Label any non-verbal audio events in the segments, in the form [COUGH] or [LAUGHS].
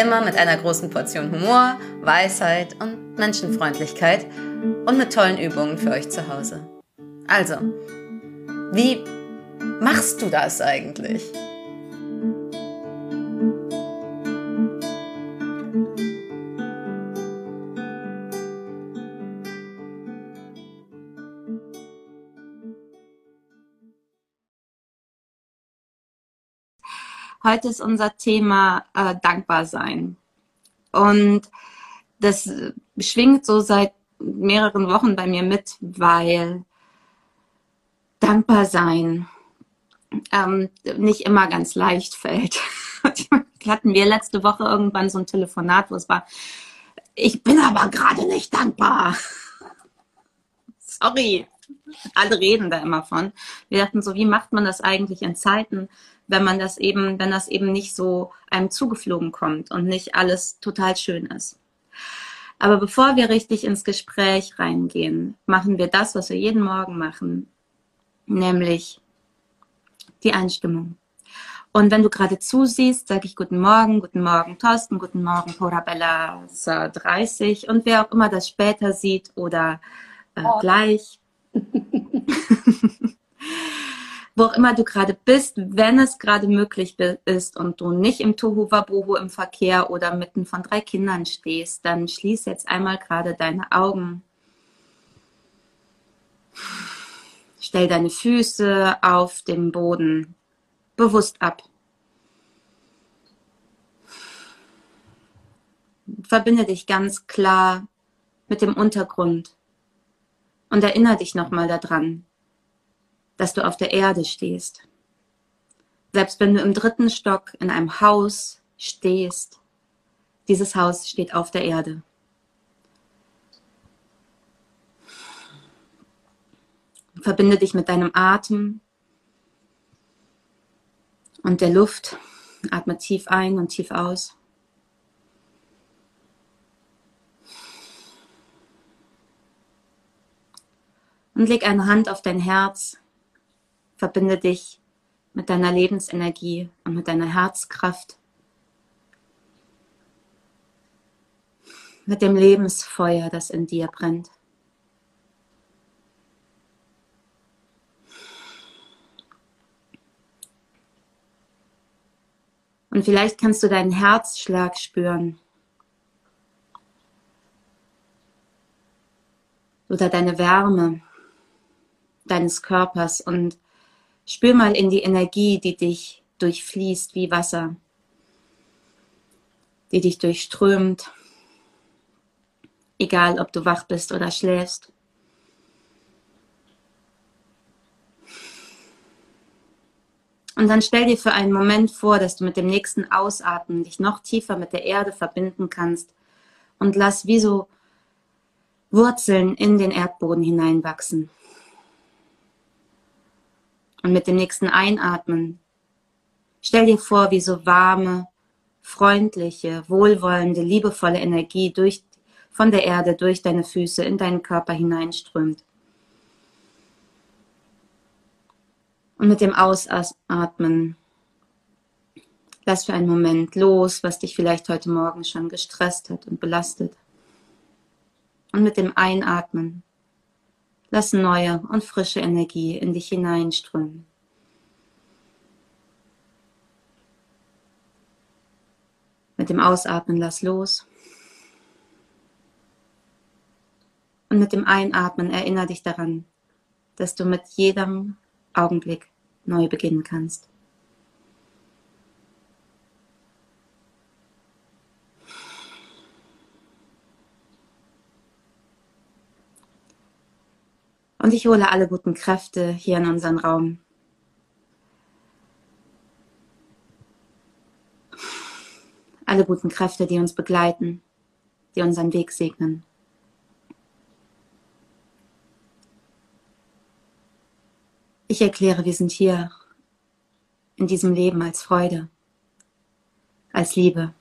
Immer mit einer großen Portion Humor, Weisheit und Menschenfreundlichkeit und mit tollen Übungen für euch zu Hause. Also, wie machst du das eigentlich? Heute ist unser Thema äh, dankbar sein. Und das schwingt so seit mehreren Wochen bei mir mit, weil dankbar sein ähm, nicht immer ganz leicht fällt. [LAUGHS] Hatten wir letzte Woche irgendwann so ein Telefonat, wo es war, ich bin aber gerade nicht dankbar. [LAUGHS] Sorry. Alle reden da immer von. Wir dachten so, wie macht man das eigentlich in Zeiten, wenn man das eben, wenn das eben nicht so einem zugeflogen kommt und nicht alles total schön ist. Aber bevor wir richtig ins Gespräch reingehen, machen wir das, was wir jeden Morgen machen, nämlich die Einstimmung. Und wenn du gerade zusiehst, sage ich Guten Morgen, Guten Morgen Thorsten, Guten Morgen Porabella 30 und wer auch immer das später sieht oder äh, oh. gleich. [LAUGHS] wo auch immer du gerade bist, wenn es gerade möglich ist und du nicht im Tohuwabohu im Verkehr oder mitten von drei Kindern stehst, dann schließ jetzt einmal gerade deine Augen. Stell deine Füße auf dem Boden bewusst ab. Verbinde dich ganz klar mit dem Untergrund und erinnere dich nochmal daran, dass du auf der Erde stehst. Selbst wenn du im dritten Stock in einem Haus stehst, dieses Haus steht auf der Erde. Verbinde dich mit deinem Atem und der Luft. Atme tief ein und tief aus. Und leg eine Hand auf dein Herz Verbinde dich mit deiner Lebensenergie und mit deiner Herzkraft, mit dem Lebensfeuer, das in dir brennt. Und vielleicht kannst du deinen Herzschlag spüren. Oder deine Wärme deines Körpers und Spür mal in die Energie, die dich durchfließt wie Wasser, die dich durchströmt, egal ob du wach bist oder schläfst. Und dann stell dir für einen Moment vor, dass du mit dem nächsten Ausatmen dich noch tiefer mit der Erde verbinden kannst und lass wie so Wurzeln in den Erdboden hineinwachsen. Und mit dem nächsten Einatmen stell dir vor, wie so warme, freundliche, wohlwollende, liebevolle Energie durch, von der Erde durch deine Füße in deinen Körper hineinströmt. Und mit dem Ausatmen lass für einen Moment los, was dich vielleicht heute Morgen schon gestresst hat und belastet. Und mit dem Einatmen Lass neue und frische Energie in dich hineinströmen. Mit dem Ausatmen lass los. Und mit dem Einatmen erinnere dich daran, dass du mit jedem Augenblick neu beginnen kannst. Und ich hole alle guten Kräfte hier in unseren Raum. Alle guten Kräfte, die uns begleiten, die unseren Weg segnen. Ich erkläre, wir sind hier in diesem Leben als Freude, als Liebe,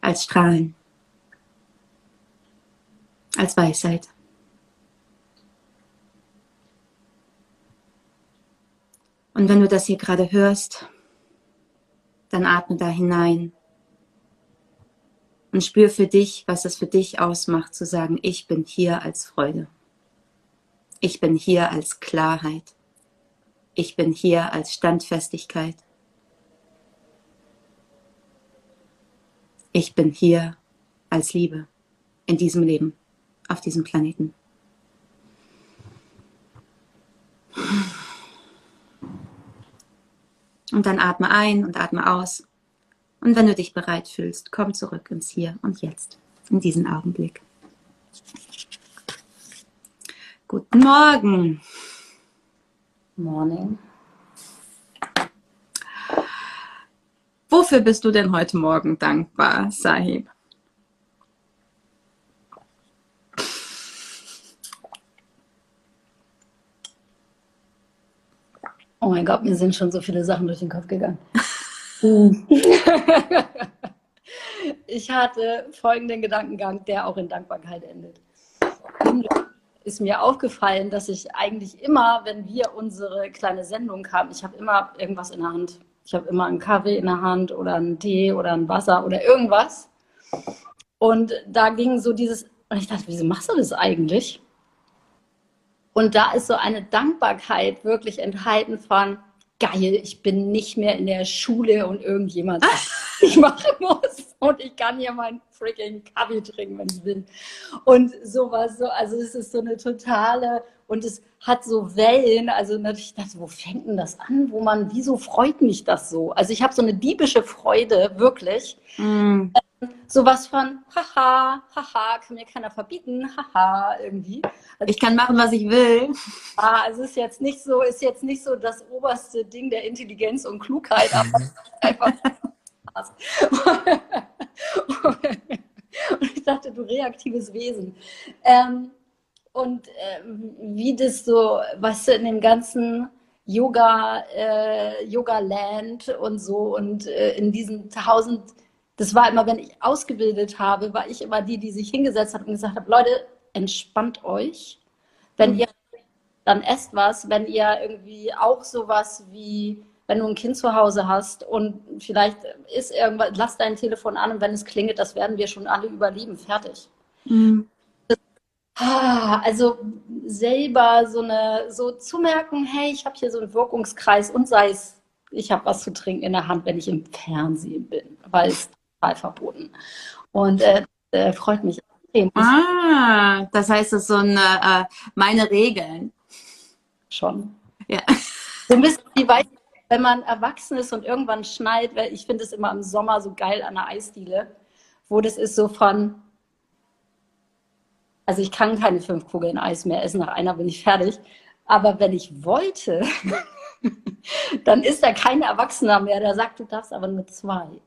als Strahlen, als Weisheit. Und wenn du das hier gerade hörst, dann atme da hinein und spür für dich, was es für dich ausmacht, zu sagen, ich bin hier als Freude. Ich bin hier als Klarheit. Ich bin hier als Standfestigkeit. Ich bin hier als Liebe in diesem Leben, auf diesem Planeten. Und dann atme ein und atme aus. Und wenn du dich bereit fühlst, komm zurück ins Hier und Jetzt, in diesen Augenblick. Guten Morgen. Morning. Wofür bist du denn heute Morgen dankbar, Sahib? Oh mein Gott, mir sind schon so viele Sachen durch den Kopf gegangen. [LAUGHS] ich hatte folgenden Gedankengang, der auch in Dankbarkeit endet. Ist mir aufgefallen, dass ich eigentlich immer, wenn wir unsere kleine Sendung haben, ich habe immer irgendwas in der Hand. Ich habe immer einen Kaffee in der Hand oder einen Tee oder ein Wasser oder irgendwas. Und da ging so dieses, und ich dachte, wieso machst du das eigentlich? Und da ist so eine Dankbarkeit wirklich enthalten von, geil, ich bin nicht mehr in der Schule und irgendjemand [LAUGHS] ich machen muss und ich kann hier meinen freaking Kaffee trinken, wenn ich will. Und sowas, so, also es ist so eine totale und es hat so Wellen, also natürlich dachte, wo fängt denn das an, wo man, wieso freut mich das so? Also ich habe so eine diebische Freude, wirklich. Mm sowas von, haha, haha, kann mir keiner verbieten, haha, irgendwie. Also, ich kann machen, was ich will. Ah, also ist jetzt nicht so, ist jetzt nicht so das oberste Ding der Intelligenz und Klugheit, aber [LAUGHS] einfach Spaß. [LAUGHS] und ich dachte, du reaktives Wesen. Ähm, und ähm, wie das so, du, in dem ganzen Yoga, äh, Yoga Land und so und äh, in diesen tausend das war immer, wenn ich ausgebildet habe, war ich immer die, die sich hingesetzt hat und gesagt hat, Leute, entspannt euch. Wenn mhm. ihr dann esst was, wenn ihr irgendwie auch sowas wie, wenn du ein Kind zu Hause hast und vielleicht ist irgendwas, lass dein Telefon an und wenn es klingelt, das werden wir schon alle überleben, fertig. Mhm. Ah, also selber so eine, so zu merken, hey, ich habe hier so einen Wirkungskreis und sei es, ich habe was zu trinken in der Hand, wenn ich im Fernsehen bin, weil es total verboten. Und äh, äh, freut mich extrem. Ah, das heißt, es ist so eine, äh, meine Regeln. Schon. Ja. So ein bisschen wie weiß, wenn man erwachsen ist und irgendwann schneit, weil ich finde es immer im Sommer so geil an der Eisdiele, wo das ist so von, also ich kann keine fünf Kugeln Eis mehr essen, nach einer bin ich fertig. Aber wenn ich wollte, [LAUGHS] dann ist da kein Erwachsener mehr, der sagt, du darfst aber nur zwei.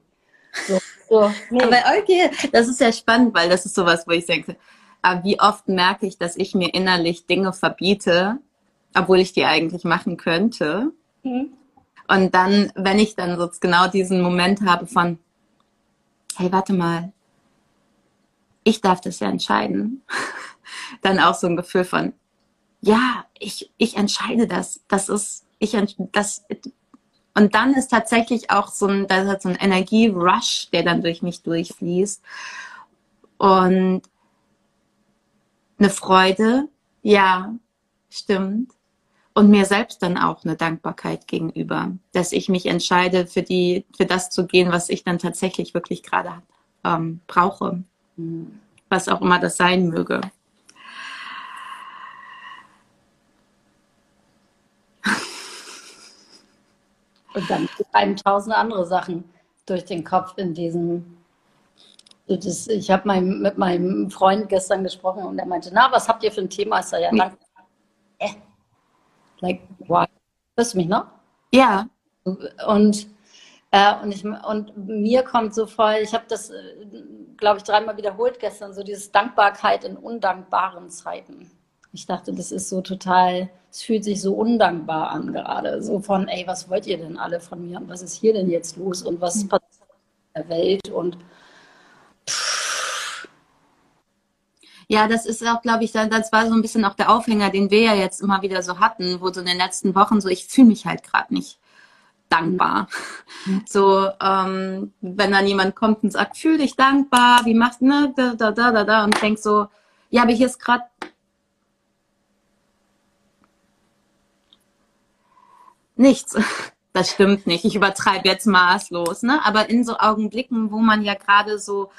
So, so, nee. Aber okay, das ist ja spannend, weil das ist sowas, wo ich denke, aber wie oft merke ich, dass ich mir innerlich Dinge verbiete, obwohl ich die eigentlich machen könnte. Mhm. Und dann, wenn ich dann so genau diesen Moment habe von, hey, warte mal, ich darf das ja entscheiden, [LAUGHS] dann auch so ein Gefühl von, ja, ich, ich entscheide das. Das ist, ich, das, und dann ist tatsächlich auch so ein, da ist so ein Energierush, der dann durch mich durchfließt. Und eine Freude, ja, stimmt. Und mir selbst dann auch eine Dankbarkeit gegenüber, dass ich mich entscheide, für die, für das zu gehen, was ich dann tatsächlich wirklich gerade ähm, brauche. Mhm. Was auch immer das sein möge. Und dann einem tausend andere Sachen durch den Kopf in diesem. Das, ich habe mein, mit meinem Freund gestern gesprochen und er meinte, na, was habt ihr für ein Thema? Ich sage, ja, danke. Äh, like, why? Hörst du mich noch? Ja. Und Äh, und, ich, und mir kommt so voll, ich habe das, glaube ich, dreimal wiederholt gestern, so dieses Dankbarkeit in undankbaren Zeiten. Ich dachte, das ist so total, es fühlt sich so undankbar an gerade. So von, ey, was wollt ihr denn alle von mir und was ist hier denn jetzt los und was mhm. passiert in der Welt und Ja, das ist auch, glaube ich, das war so ein bisschen auch der Aufhänger, den wir ja jetzt immer wieder so hatten, wo so in den letzten Wochen so, ich fühle mich halt gerade nicht dankbar. Mhm. So, ähm, wenn dann jemand kommt und sagt, fühl dich dankbar, wie machst du, ne, da, da, da, da, da, und denkst so, ja, aber hier ist gerade nichts. [LAUGHS] Das stimmt nicht. Ich übertreibe jetzt maßlos, ne? Aber in so Augenblicken, wo man ja gerade so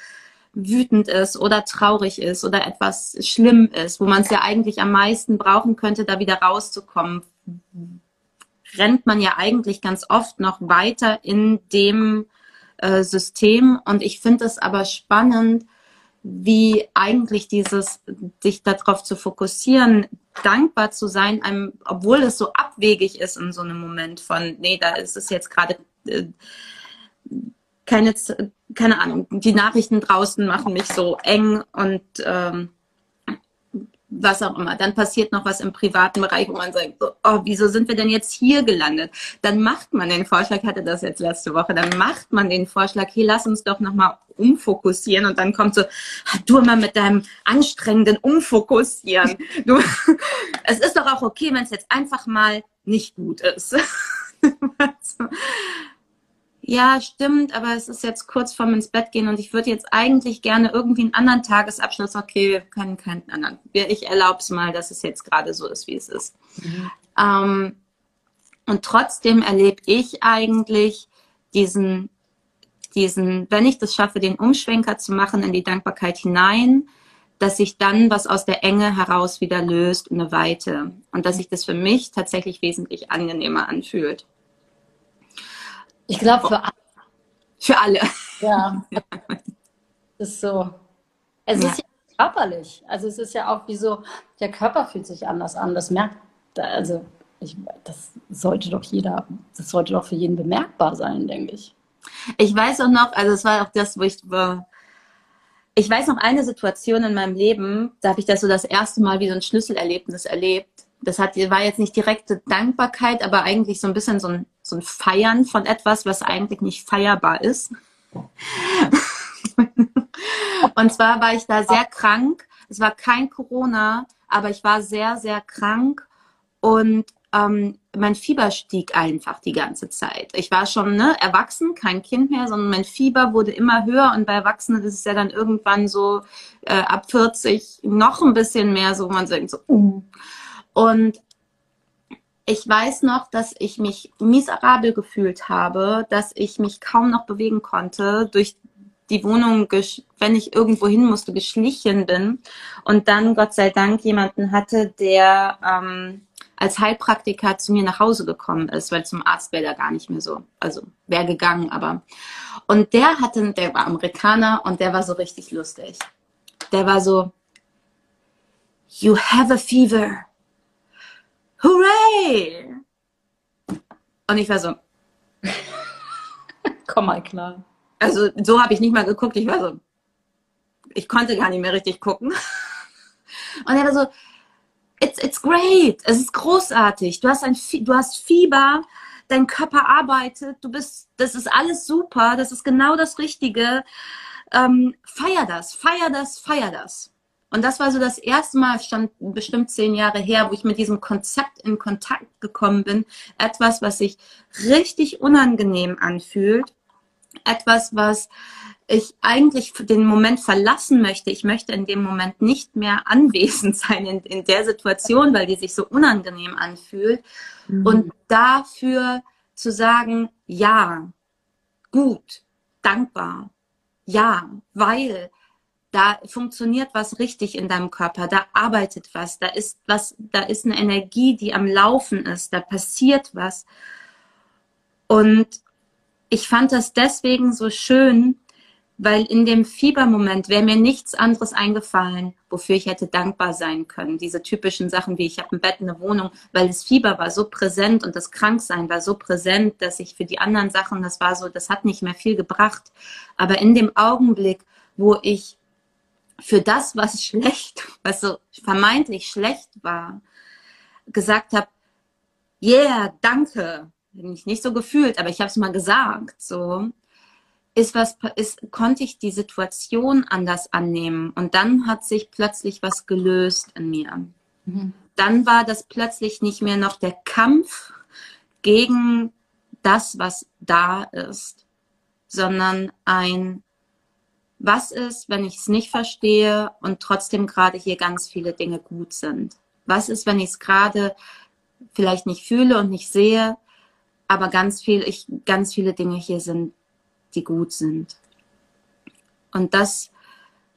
wütend ist oder traurig ist oder etwas schlimm ist, wo man es ja eigentlich am meisten brauchen könnte, da wieder rauszukommen, rennt man ja eigentlich ganz oft noch weiter in dem äh, System. Und ich finde es aber spannend, wie eigentlich dieses, sich darauf zu fokussieren, dankbar zu sein, einem, obwohl es so abwegig ist in so einem Moment von, nee, da ist es jetzt gerade äh, keine, keine Ahnung, die Nachrichten draußen machen mich so eng und ähm, was auch immer. Dann passiert noch was im privaten Bereich, wo man sagt, oh, wieso sind wir denn jetzt hier gelandet? Dann macht man den Vorschlag, hatte das jetzt letzte Woche, dann macht man den Vorschlag, hey, lass uns doch nochmal umfokussieren und dann kommt so, du immer mit deinem anstrengenden Umfokussieren. Du, [LAUGHS] es ist doch auch okay, wenn es jetzt einfach mal nicht gut ist. [LAUGHS] ja, stimmt, aber es ist jetzt kurz vorm ins Bett gehen und ich würde jetzt eigentlich gerne irgendwie einen anderen Tagesabschluss. Okay, wir können keinen anderen. Ich erlaube es mal, dass es jetzt gerade so ist, wie es ist. Mhm. Ähm, und trotzdem erlebe ich eigentlich diesen, diesen, wenn ich das schaffe, den Umschwenker zu machen in die Dankbarkeit hinein, dass sich dann was aus der Enge heraus wieder löst, eine Weite. Und dass sich das für mich tatsächlich wesentlich angenehmer anfühlt. Ich glaube für alle. Für alle. Ja. Das [LAUGHS] ist so. Es ja. ist ja körperlich. Also es ist ja auch wie so, der Körper fühlt sich anders an. Das merkt, also ich, das sollte doch jeder, das sollte doch für jeden bemerkbar sein, denke ich. Ich weiß auch noch, also es war auch das, wo ich war. Ich weiß noch eine Situation in meinem Leben, da habe ich das so das erste Mal wie so ein Schlüsselerlebnis erlebt das hat, war jetzt nicht direkte Dankbarkeit, aber eigentlich so ein bisschen so ein, so ein Feiern von etwas, was eigentlich nicht feierbar ist. [LAUGHS] und zwar war ich da sehr krank. Es war kein Corona, aber ich war sehr, sehr krank und ähm, mein Fieber stieg einfach die ganze Zeit. Ich war schon ne, erwachsen, kein Kind mehr, sondern mein Fieber wurde immer höher und bei Erwachsenen ist es ja dann irgendwann so äh, ab 40 noch ein bisschen mehr so, man sagt so, uh. Und ich weiß noch, dass ich mich miserabel gefühlt habe, dass ich mich kaum noch bewegen konnte, durch die Wohnung, wenn ich irgendwo hin musste, geschlichen bin und dann Gott sei Dank jemanden hatte, der ähm, als Heilpraktiker zu mir nach Hause gekommen ist, weil zum Arzt wäre er gar nicht mehr so, also wäre gegangen, aber und der hatte, der war Amerikaner und der war so richtig lustig. Der war so, you have a fever. Hooray! Und ich war so, [LAUGHS] komm mal klar. Also so habe ich nicht mal geguckt. Ich war so, ich konnte gar nicht mehr richtig gucken. [LAUGHS] Und er war so, it's, it's great, es ist großartig. Du hast ein, du hast Fieber, dein Körper arbeitet, du bist, das ist alles super, das ist genau das Richtige. Ähm, feier das, feier das, feier das. Und das war so das erste Mal, stand bestimmt zehn Jahre her, wo ich mit diesem Konzept in Kontakt gekommen bin. Etwas, was sich richtig unangenehm anfühlt. Etwas, was ich eigentlich den Moment verlassen möchte. Ich möchte in dem Moment nicht mehr anwesend [LAUGHS] sein in, in der Situation, weil die sich so unangenehm anfühlt. Mhm. Und dafür zu sagen, ja, gut, dankbar, ja, weil da funktioniert was richtig in deinem Körper, da arbeitet was, da ist was, da ist eine Energie, die am Laufen ist, da passiert was. Und ich fand das deswegen so schön, weil in dem Fiebermoment wäre mir nichts anderes eingefallen, wofür ich hätte dankbar sein können. Diese typischen Sachen wie ich habe ein Bett, eine Wohnung, weil das Fieber war so präsent und das Kranksein war so präsent, dass ich für die anderen Sachen, das war so, das hat nicht mehr viel gebracht. Aber in dem Augenblick, wo ich für das, was schlecht, was so vermeintlich schlecht war, gesagt habe, yeah, danke. Mich nicht so gefühlt, aber ich habe es mal gesagt, so ist was, ist, konnte ich die Situation anders annehmen und dann hat sich plötzlich was gelöst in mir. Mhm. Dann war das plötzlich nicht mehr noch der Kampf gegen das, was da ist, sondern ein, was ist, wenn ich es nicht verstehe und trotzdem gerade hier ganz viele Dinge gut sind? Was ist, wenn ich es gerade vielleicht nicht fühle und nicht sehe, aber ganz viel, ich, ganz viele Dinge hier sind, die gut sind. Und das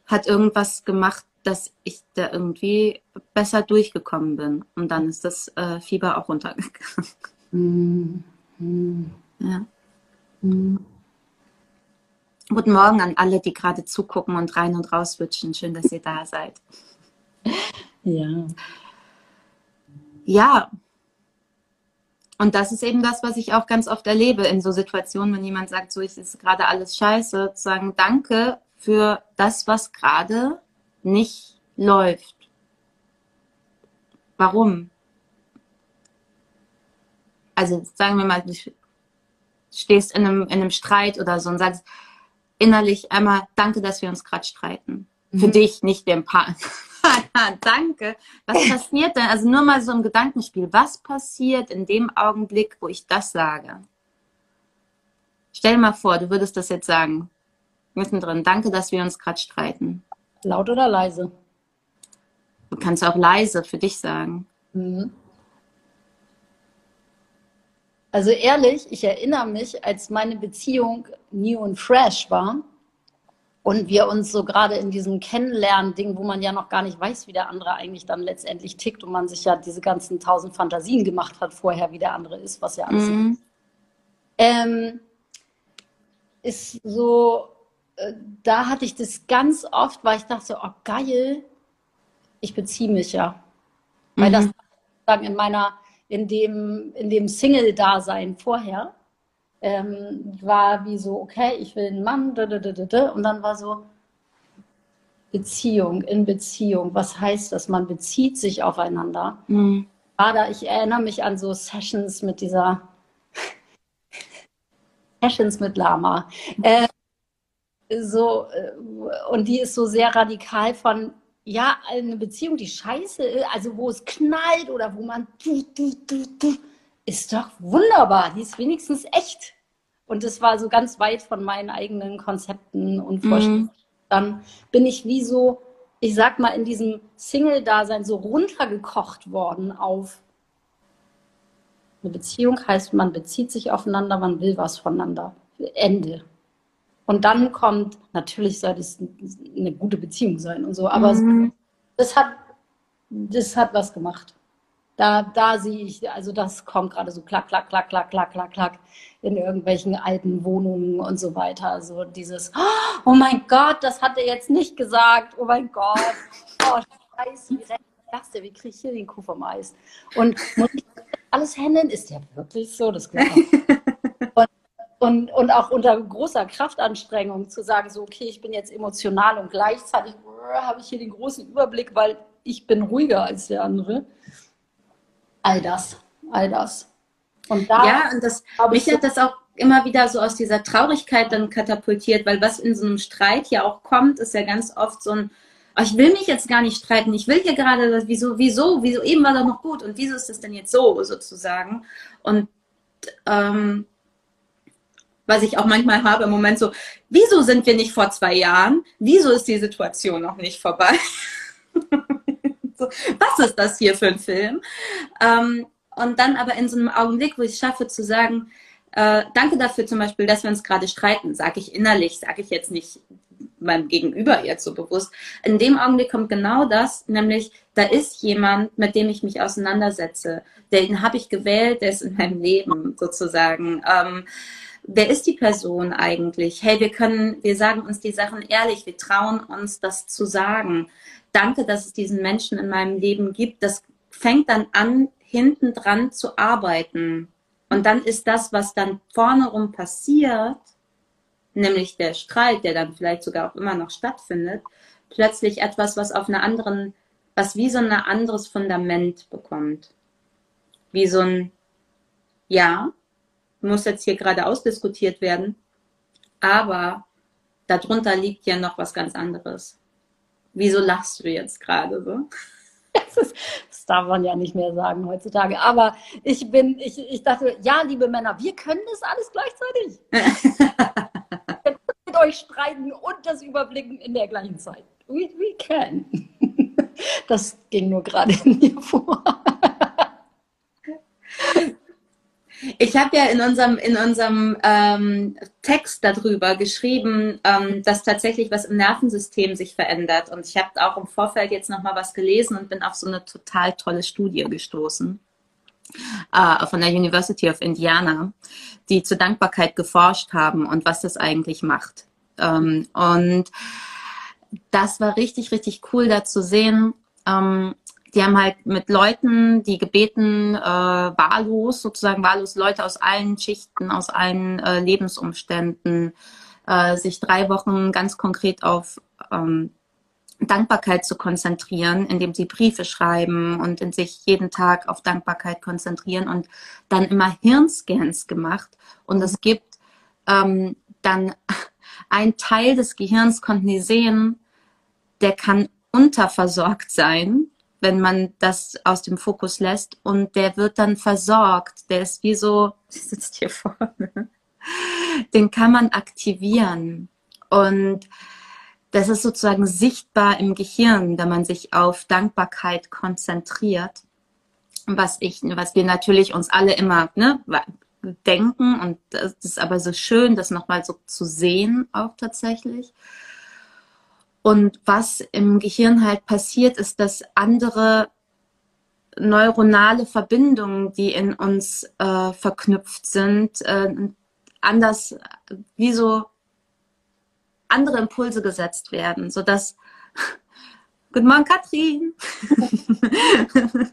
hat irgendwas gemacht, dass ich da irgendwie besser durchgekommen bin. Und dann ist das äh, Fieber auch runtergegangen. Mm, mm. Ja. Mm. Guten Morgen an alle, die gerade zugucken und rein und raus switchen. Schön, dass ihr da seid. Ja. Ja, und das ist eben das, was ich auch ganz oft erlebe in so Situationen, wenn jemand sagt, so ist es gerade alles scheiße, zu sagen, danke für das, was gerade nicht läuft. Warum? Also sagen wir mal, du stehst in einem, in einem Streit oder so und sagst innerlich einmal, danke, dass wir uns gerade streiten. Mhm. Für dich, nicht dem Partner. [LAUGHS] Danke. Was [LAUGHS] passiert denn? Also nur mal so ein Gedankenspiel. Was passiert in dem Augenblick, wo ich das sage? Stell dir mal vor, du würdest das jetzt sagen. Mittendrin. Danke, dass wir uns gerade streiten. Laut oder leise? Du kannst auch leise für dich sagen. Mhm. Also ehrlich, ich erinnere mich, als meine Beziehung new und fresh war, und wir uns so gerade in diesem Kennenlernen-Ding, wo man ja noch gar nicht weiß, wie der andere eigentlich dann letztendlich tickt und man sich ja diese ganzen tausend Fantasien gemacht hat vorher, wie der andere ist, was ja alles mhm. ist. Ähm, ist so, äh, da hatte ich das ganz oft, weil ich dachte, oh geil, ich beziehe mich ja. Mhm. Weil das sagen in meiner, in dem, in dem Single-Dasein vorher, ähm, war wie so, okay, ich will einen Mann, da, da, da, da, und dann war so Beziehung, in Beziehung. Was heißt das? Man bezieht sich aufeinander. Mhm. Da, ich erinnere mich an so Sessions mit dieser [LAUGHS] Sessions mit Lama. Äh, so, äh, und die ist so sehr radikal von, ja, eine Beziehung, die scheiße ist, also wo es knallt oder wo man du, du, du, du, ist doch wunderbar, die ist wenigstens echt. Und das war so ganz weit von meinen eigenen Konzepten und mhm. Vorstellungen. Mhm. Dann bin ich wie so, ich sag mal, in diesem Single-Dasein so runtergekocht worden auf eine Beziehung heißt, man bezieht sich aufeinander, man will was voneinander. Ende. Und dann kommt, natürlich soll es eine gute Beziehung sein und so, aber mhm. das, hat, das hat was gemacht. Da, da sehe ich, also das kommt gerade so klack, klack, klack, klack, klack, klack, klack in irgendwelchen alten Wohnungen und so weiter. So dieses, oh mein Gott, das hat er jetzt nicht gesagt. Oh mein Gott. [LAUGHS] Oh, scheiße, wie das der? Wie kriege ich hier den Kuh vom Eis? Und muss ich alles handeln? Ist ja wirklich so? Das glaube [LAUGHS] und, und, und auch unter großer Kraftanstrengung zu sagen, so, okay, ich bin jetzt emotional und gleichzeitig habe ich hier den großen Überblick, weil ich bin ruhiger als der andere all das, all das. Und da ja, und das, mich hat das auch immer wieder so aus dieser Traurigkeit dann katapultiert, weil was in so einem Streit ja auch kommt, ist ja ganz oft so ein, oh, ich will mich jetzt gar nicht streiten, ich will hier gerade, wieso, wieso, wieso, eben war doch noch gut und wieso ist das denn jetzt so, sozusagen. Und ähm, was ich auch manchmal habe im Moment so, wieso sind wir nicht vor zwei Jahren? Wieso ist die Situation noch nicht vorbei? [LAUGHS] so, was ist das hier für ein Film? Ähm, und dann aber in so einem Augenblick, wo ich es schaffe zu sagen, äh, danke dafür zum Beispiel, dass wir uns gerade streiten, sage ich innerlich, sage ich jetzt nicht meinem Gegenüber jetzt so bewusst. In dem Augenblick kommt genau das, nämlich da ist jemand, mit dem ich mich auseinandersetze. Den habe ich gewählt, der ist in meinem Leben sozusagen. Ähm, wer ist die Person eigentlich? Hey, wir können, wir sagen uns die Sachen ehrlich, wir trauen uns, das zu sagen. Danke, dass es diesen Menschen in meinem Leben gibt. Das fängt dann an, hinten dran zu arbeiten. Und dann ist das, was dann vorne rum passiert, nämlich der Streit, der dann vielleicht sogar auch immer noch stattfindet, plötzlich etwas, was auf einer anderen, was wie so ein anderes Fundament bekommt. Wie so ein, ja, muss jetzt hier gerade ausdiskutiert werden, aber darunter liegt ja noch was ganz anderes. Wieso lachst du jetzt gerade so? [LAUGHS] Das, das, darf man ja nicht mehr sagen heutzutage. Aber ich bin, ich, ich dachte, ja, liebe Männer, wir können das alles gleichzeitig. [LAUGHS] mit euch streiten und das überblicken in der gleichen Zeit. We, we can. [LAUGHS] Das ging nur gerade in mir vor. Ich habe ja in unserem, in unserem ähm, Text darüber geschrieben, ähm, dass tatsächlich was im Nervensystem sich verändert. Und ich habe auch im Vorfeld jetzt nochmal was gelesen und bin auf so eine total tolle Studie gestoßen äh, von der University of Indiana, die zur Dankbarkeit geforscht haben und was das eigentlich macht. Ähm, und das war richtig, richtig cool, da zu sehen. Ähm, die haben halt mit Leuten, die gebeten, äh, wahllos, sozusagen wahllos Leute aus allen Schichten, aus allen äh, Lebensumständen, äh, sich drei Wochen ganz konkret auf ähm, Dankbarkeit zu konzentrieren, indem sie Briefe schreiben und in sich jeden Tag auf Dankbarkeit konzentrieren und dann immer Hirnscans gemacht. Und es gibt ähm, dann [LAUGHS] ein Teil des Gehirns, konnten die sehen, der kann unterversorgt sein, wenn man das aus dem Fokus lässt und der wird dann versorgt. Der ist wie so, [LAUGHS] sitzt hier vorne, den kann man aktivieren und das ist sozusagen sichtbar im Gehirn, wenn man sich auf Dankbarkeit konzentriert. Was ich, was wir natürlich uns alle immer ne, denken und das ist aber so schön, das nochmal so zu sehen auch tatsächlich. Und was im Gehirn halt passiert, ist, dass andere neuronale Verbindungen, die in uns äh, verknüpft sind, äh, anders, wie so andere Impulse gesetzt werden, sodass Guten Morgen, Katrin. [LAUGHS]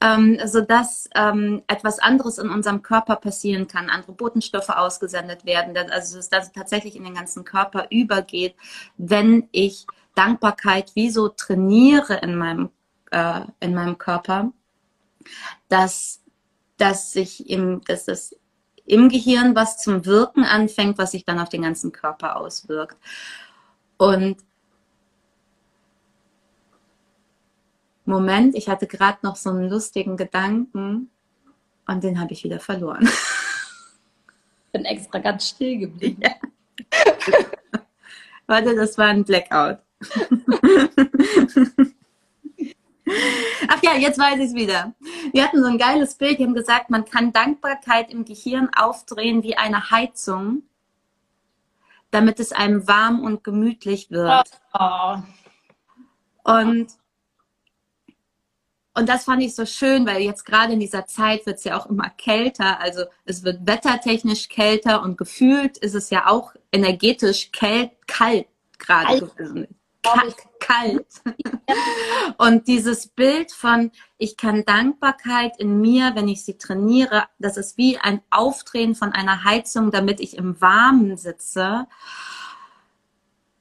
ähm, sodass ähm, etwas anderes in unserem Körper passieren kann, andere Botenstoffe ausgesendet werden, also dass das tatsächlich in den ganzen Körper übergeht, wenn ich Dankbarkeit wie so trainiere in meinem, äh, in meinem Körper, dass, dass sich im, dass das im Gehirn was zum Wirken anfängt, was sich dann auf den ganzen Körper auswirkt. Und Moment, ich hatte gerade noch so einen lustigen Gedanken und den habe ich wieder verloren. Ich bin extra ganz still geblieben. Ja. [LAUGHS] Warte, das war ein Blackout. [LAUGHS] Ach ja, jetzt weiß ich es wieder. Wir hatten so ein geiles Bild, die haben gesagt, man kann Dankbarkeit im Gehirn aufdrehen wie eine Heizung, damit es einem warm und gemütlich wird. Oh. Und und das fand ich so schön, weil jetzt gerade in dieser Zeit wird es ja auch immer kälter. Also es wird wettertechnisch kälter und gefühlt ist es ja auch energetisch kalt, kalt gerade Kalt. kalt. [LAUGHS] Und dieses Bild von, ich kann Dankbarkeit in mir, wenn ich sie trainiere, das ist wie ein Aufdrehen von einer Heizung, damit ich im Warmen sitze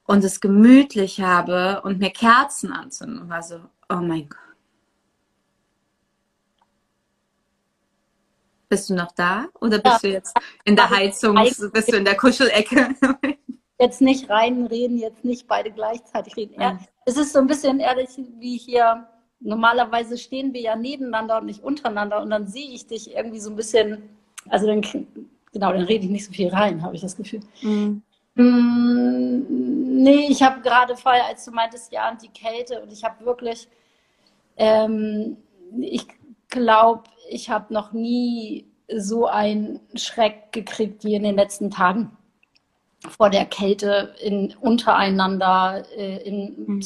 und es gemütlich habe und mir Kerzen anzünden. Und war so, oh mein Gott Bist du noch da oder bist ja. du jetzt in der Heizung, bist du in der Kuschelecke? [LAUGHS] Jetzt nicht reinreden, jetzt nicht beide gleichzeitig reden. Ja, es ist so ein bisschen ehrlich wie hier, normalerweise stehen wir ja nebeneinander und nicht untereinander und dann sehe ich dich irgendwie so ein bisschen, also dann, genau, dann rede ich nicht so viel rein, habe ich das Gefühl. Mhm. Mm, nee, ich habe gerade vorher, als du meintest, ja, und die Kälte und ich habe wirklich, ähm, ich glaube, ich habe noch nie so einen Schreck gekriegt wie in den letzten Tagen vor der Kälte in, untereinander. Äh, in, mhm.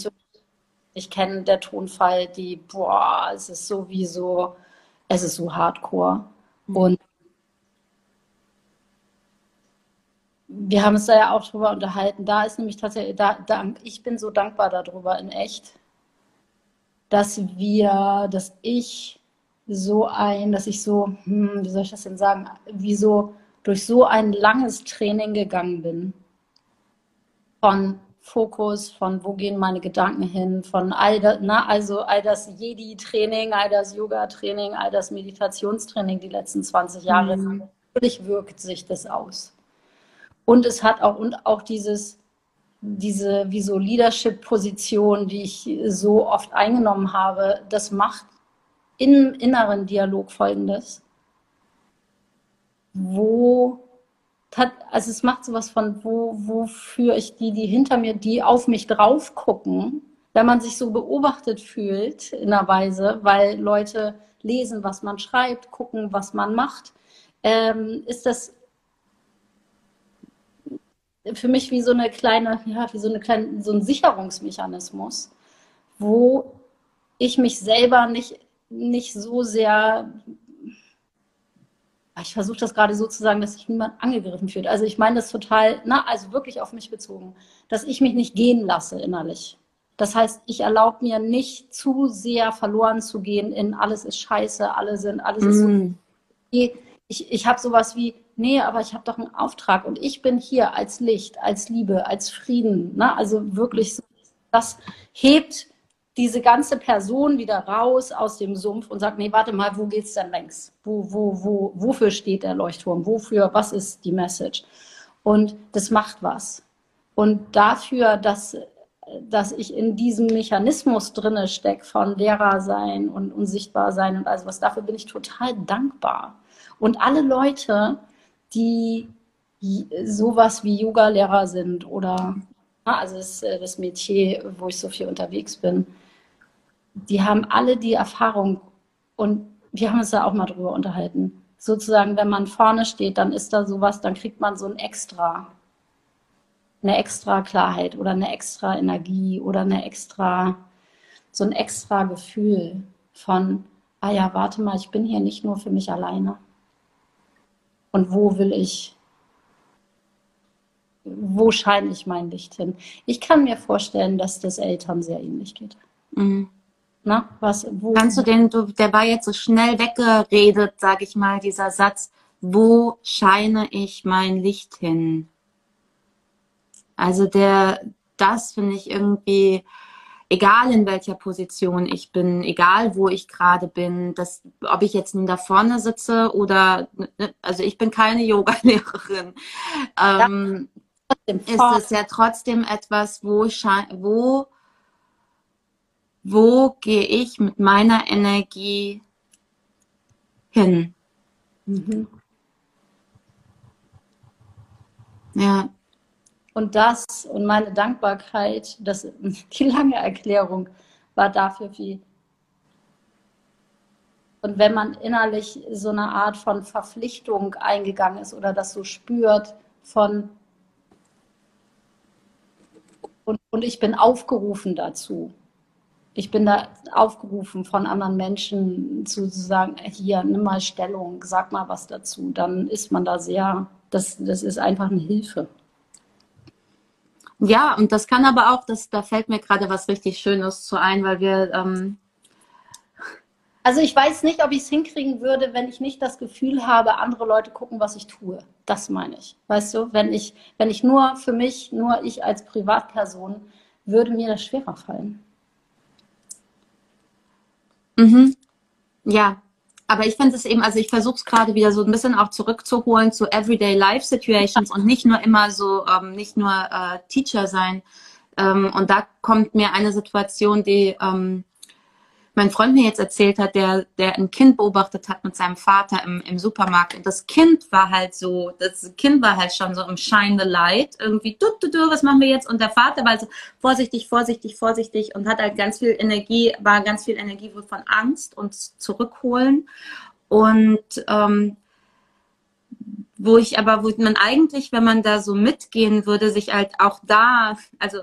Ich kenne der Tonfall, die, boah, es ist sowieso, es ist so hardcore. Mhm. Und wir haben uns da ja auch drüber unterhalten. Da ist nämlich tatsächlich, da, da, ich bin so dankbar darüber in echt, dass wir, dass ich so ein, dass ich so, hm, wie soll ich das denn sagen, wie so durch so ein langes Training gegangen bin. Von Fokus, von wo gehen meine Gedanken hin, von all das, na, also all das Jedi-Training, all das Yoga-Training, all das Meditationstraining die letzten 20 Jahre. Mhm. Natürlich wirkt sich das aus. Und es hat auch, und auch dieses, diese, wie so Leadership-Position, die ich so oft eingenommen habe, das macht im inneren Dialog folgendes. Wo, also es macht sowas von, wo, wofür ich die, die hinter mir, die auf mich drauf gucken, wenn man sich so beobachtet fühlt in einer Weise, weil Leute lesen, was man schreibt, gucken, was man macht, ähm, ist das für mich wie so eine kleine, ja, wie so eine kleine, so ein Sicherungsmechanismus, wo ich mich selber nicht, nicht so sehr, ich versuche das gerade so zu sagen, dass sich niemand angegriffen fühlt. Also ich meine das total, na, also wirklich auf mich bezogen, dass ich mich nicht gehen lasse innerlich. Das heißt, ich erlaube mir nicht zu sehr verloren zu gehen in alles ist scheiße, alle sind, alles ist mm. so. Ich, ich habe sowas wie, nee, aber ich habe doch einen Auftrag und ich bin hier als Licht, als Liebe, als Frieden. Ne? Also wirklich, das hebt diese ganze Person wieder raus aus dem Sumpf und sagt, nee, warte mal, wo geht's denn längs? Wo, wo, wo, wofür steht der Leuchtturm? Wofür, was ist die Message? Und das macht was. Und dafür, dass, dass ich in diesem Mechanismus drinne stecke von Lehrer sein und unsichtbar sein und alles was, dafür bin ich total dankbar. Und alle Leute, die sowas wie Yoga-Lehrer sind oder also das, äh, das Metier, wo ich so viel unterwegs bin, die haben alle die Erfahrung und wir haben uns da auch mal drüber unterhalten. Sozusagen, wenn man vorne steht, dann ist da sowas, dann kriegt man so ein extra, eine extra Klarheit oder eine extra Energie oder eine extra, so ein extra Gefühl von, ah ja, warte mal, ich bin hier nicht nur für mich alleine und wo will ich, wo scheine ich mein Licht hin? Ich kann mir vorstellen, dass das Eltern sehr ähnlich geht. Mhm. Na, was, wo, Kannst du den, du, der war jetzt so schnell weggeredet, sag ich mal, dieser Satz, wo scheine ich mein Licht hin? Also der, das finde ich irgendwie, egal in welcher Position ich bin, egal wo ich gerade bin, dass, ob ich jetzt nun da vorne sitze oder, ne, also ich bin keine [LAUGHS] Yoga-Lehrerin, ähm, ist es ja trotzdem etwas, wo, wo, wo gehe ich mit meiner Energie hin? Mhm. Ja. Und das und meine Dankbarkeit, das, [LAUGHS] die lange Erklärung war dafür wie. Und wenn man innerlich so eine Art von Verpflichtung eingegangen ist oder das so spürt von und, und ich bin aufgerufen dazu. Ich bin da aufgerufen von anderen Menschen zu sagen, hier, nimm mal Stellung, sag mal was dazu. Dann ist man da sehr, das, das ist einfach eine Hilfe. Ja, und das kann aber auch, das, da fällt mir gerade was richtig Schönes zu ein, weil wir. Ähm also ich weiß nicht, ob ich es hinkriegen würde, wenn ich nicht das Gefühl habe, andere Leute gucken, was ich tue. Das meine ich. Weißt du, wenn ich, wenn ich nur für mich, nur ich als Privatperson, würde mir das schwerer fallen. Mhm. Ja, aber ich finde es eben, also ich versuche es gerade wieder so ein bisschen auch zurückzuholen zu Everyday Life Situations und nicht nur immer so, ähm, nicht nur äh, Teacher sein. Ähm, und da kommt mir eine Situation, die ähm, mein Freund mir jetzt erzählt hat, der, der ein Kind beobachtet hat mit seinem Vater im, im Supermarkt. Und das Kind war halt so, das Kind war halt schon so im Shine the Light. Irgendwie, du, du, du, was machen wir jetzt? Und der Vater war so vorsichtig, vorsichtig, vorsichtig und hat halt ganz viel Energie, war ganz viel Energie von Angst und zurückholen. Und ähm, wo ich aber, wo man eigentlich, wenn man da so mitgehen würde, sich halt auch da, also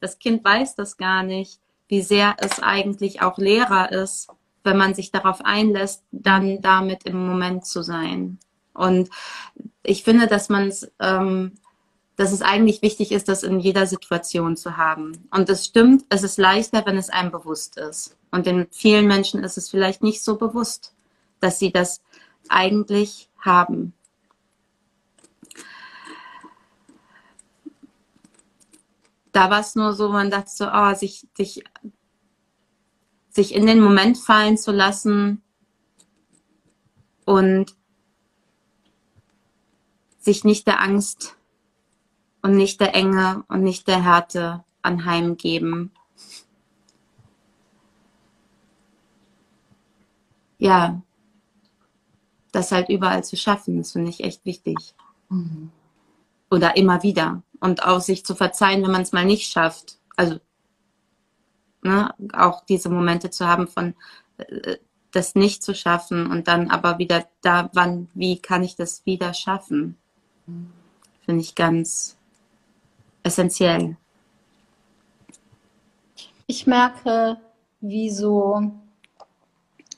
das Kind weiß das gar nicht wie sehr es eigentlich auch Lehrer ist, wenn man sich darauf einlässt, dann damit im Moment zu sein. Und ich finde, dass man es ähm, dass es eigentlich wichtig ist, das in jeder Situation zu haben. Und es stimmt, es ist leichter, wenn es einem bewusst ist. Und in vielen Menschen ist es vielleicht nicht so bewusst, dass sie das eigentlich haben. Da war es nur so, man dachte so, oh, sich, sich, sich in den Moment fallen zu lassen und sich nicht der Angst und nicht der Enge und nicht der Härte anheimgeben. Ja, das halt überall zu schaffen, das finde ich echt wichtig. Mhm. Oder immer wieder. Und auch sich zu verzeihen, wenn man es mal nicht schafft. Also ne, auch diese Momente zu haben von äh, das nicht zu schaffen und dann aber wieder da, wann, wie kann ich das wieder schaffen? Finde ich ganz essentiell. Ich merke, wie so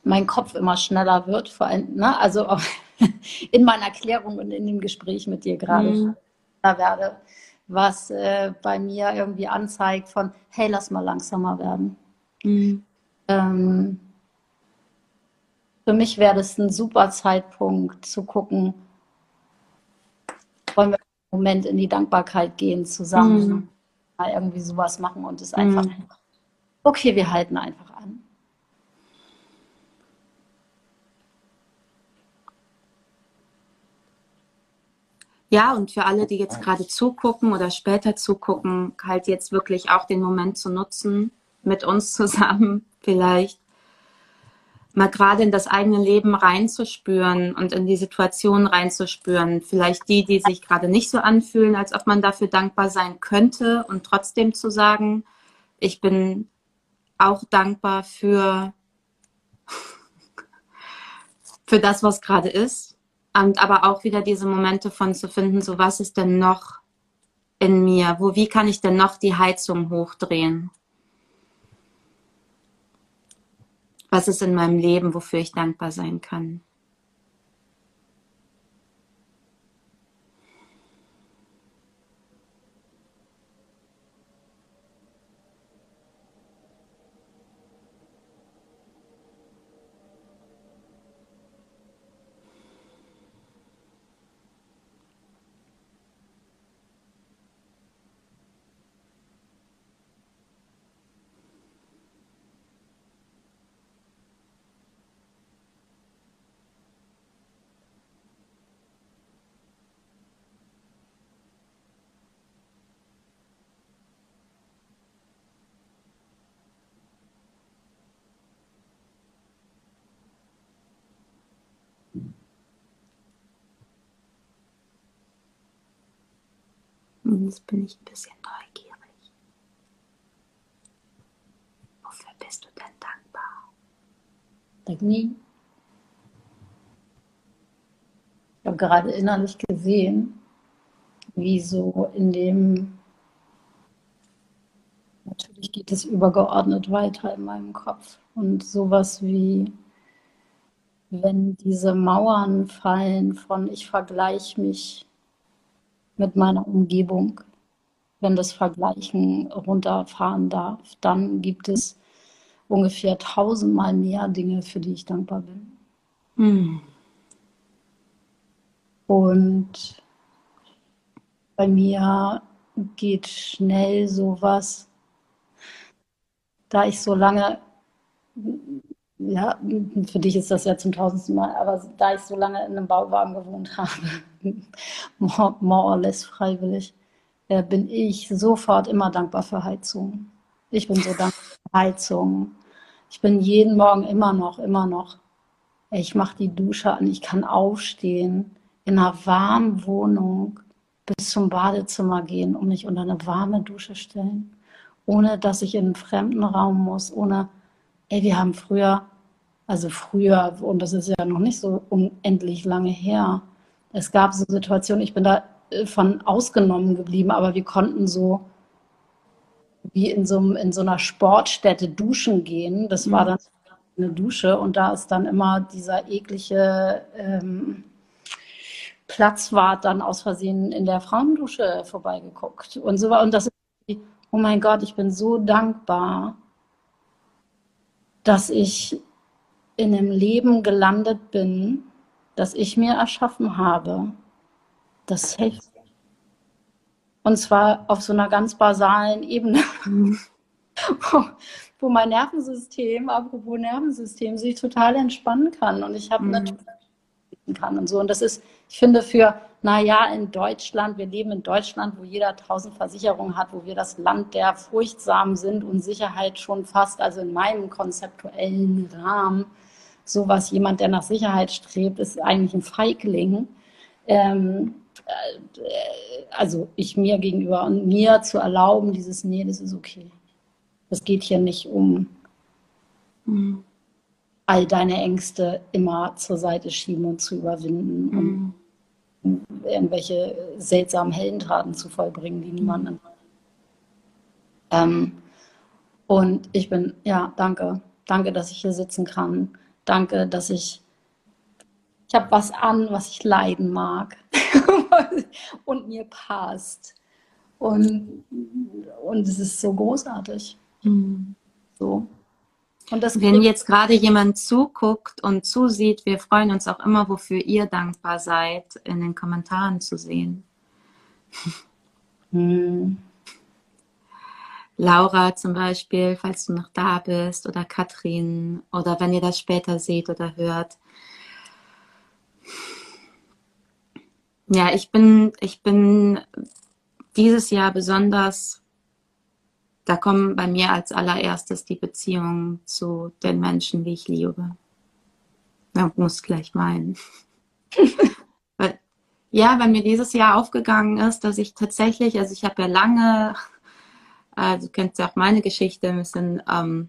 mein Kopf immer schneller wird, vor allem, ne? also auch [LAUGHS] in meiner Erklärung und in dem Gespräch mit dir gerade mhm. werde, was äh, bei mir irgendwie anzeigt von, hey, lass mal langsamer werden. Mhm. Ähm, für mich wäre das ein super Zeitpunkt zu gucken, wollen wir Moment in die Dankbarkeit gehen zusammen. Mhm. Mal irgendwie sowas machen und es einfach, mhm. okay, wir halten einfach an. Ja, und für alle, die jetzt gerade zugucken oder später zugucken, halt jetzt wirklich auch den Moment zu nutzen, mit uns zusammen [LAUGHS] vielleicht mal gerade in das eigene Leben reinzuspüren und in die Situation reinzuspüren. Vielleicht die, die sich gerade nicht so anfühlen, als ob man dafür dankbar sein könnte und trotzdem zu sagen, ich bin auch dankbar für, [LAUGHS] für das, was gerade ist. Und aber auch wieder diese Momente von zu finden, so was ist denn noch in mir? Wo, wie kann ich denn noch die Heizung hochdrehen? was ist in meinem Leben, wofür ich dankbar sein kann. Jetzt bin ich ein bisschen neugierig. Wofür bist du denn dankbar? nie. Ich habe gerade innerlich gesehen, wie so in dem, natürlich geht es übergeordnet weiter in meinem Kopf und sowas wie, wenn diese Mauern fallen von ich vergleiche mich mit meiner Umgebung. Wenn das Vergleichen runterfahren darf, dann gibt es ungefähr tausendmal mehr Dinge, für die ich dankbar bin. Hm. Und bei mir geht schnell sowas, da ich so lange, ja, für dich ist das ja zum tausendsten Mal, aber da ich so lange in einem Bauwagen gewohnt habe, more, or less freiwillig, äh, bin ich sofort immer dankbar für Heizung. Ich bin so dankbar für Heizung. Ich bin jeden Morgen immer noch, immer noch. Ich mache die Dusche an, ich kann aufstehen, in einer warmen Wohnung bis zum Badezimmer gehen und mich unter eine warme Dusche stellen, ohne dass ich in einen fremden Raum muss, ohne, ey, wir haben früher, also früher, und das ist ja noch nicht so unendlich lange her, es gab so Situationen, ich bin da äh, von ausgenommen geblieben, aber wir konnten so wie in so, in so einer Sportstätte duschen gehen. Das mhm. war dann eine Dusche und da ist dann immer dieser eklige ähm, Platzwart dann aus Versehen in der Frauendusche vorbeigeguckt und so war. Und das ist, oh mein Gott, ich bin so dankbar, dass ich in einem Leben gelandet bin, das ich mir erschaffen habe. Das hilft. Und zwar auf so einer ganz basalen Ebene, wo, [LAUGHS] wo mein Nervensystem, apropos Nervensystem, sich total entspannen kann. Und ich habe mhm. natürlich kann und so. Und das ist, ich finde, für, naja, in Deutschland, wir leben in Deutschland, wo jeder tausend Versicherungen hat, wo wir das Land der Furchtsamen sind und Sicherheit schon fast, also in meinem konzeptuellen Rahmen, so was jemand, der nach Sicherheit strebt, ist eigentlich ein Feigling. Ähm, äh, also ich mir gegenüber und mir zu erlauben, dieses, nee, das ist okay. Es geht hier nicht um mhm all deine Ängste immer zur Seite schieben und zu überwinden mhm. und irgendwelche seltsamen Heldentaten zu vollbringen, die niemanden. Ähm, und ich bin, ja, danke. Danke, dass ich hier sitzen kann. Danke, dass ich, ich habe was an, was ich leiden mag [LAUGHS] und mir passt. Und, und es ist so großartig. Mhm. So. Wenn jetzt gerade jemand zuguckt und zusieht, wir freuen uns auch immer, wofür ihr dankbar seid, in den Kommentaren zu sehen. Hm. Laura zum Beispiel, falls du noch da bist, oder Katrin, oder wenn ihr das später seht oder hört. Ja, ich bin, ich bin dieses Jahr besonders da kommen bei mir als allererstes die Beziehungen zu den Menschen, die ich liebe. Da muss gleich meinen. [LAUGHS] ja, weil mir dieses Jahr aufgegangen ist, dass ich tatsächlich, also ich habe ja lange, äh, du kennst ja auch meine Geschichte, ein bisschen ähm,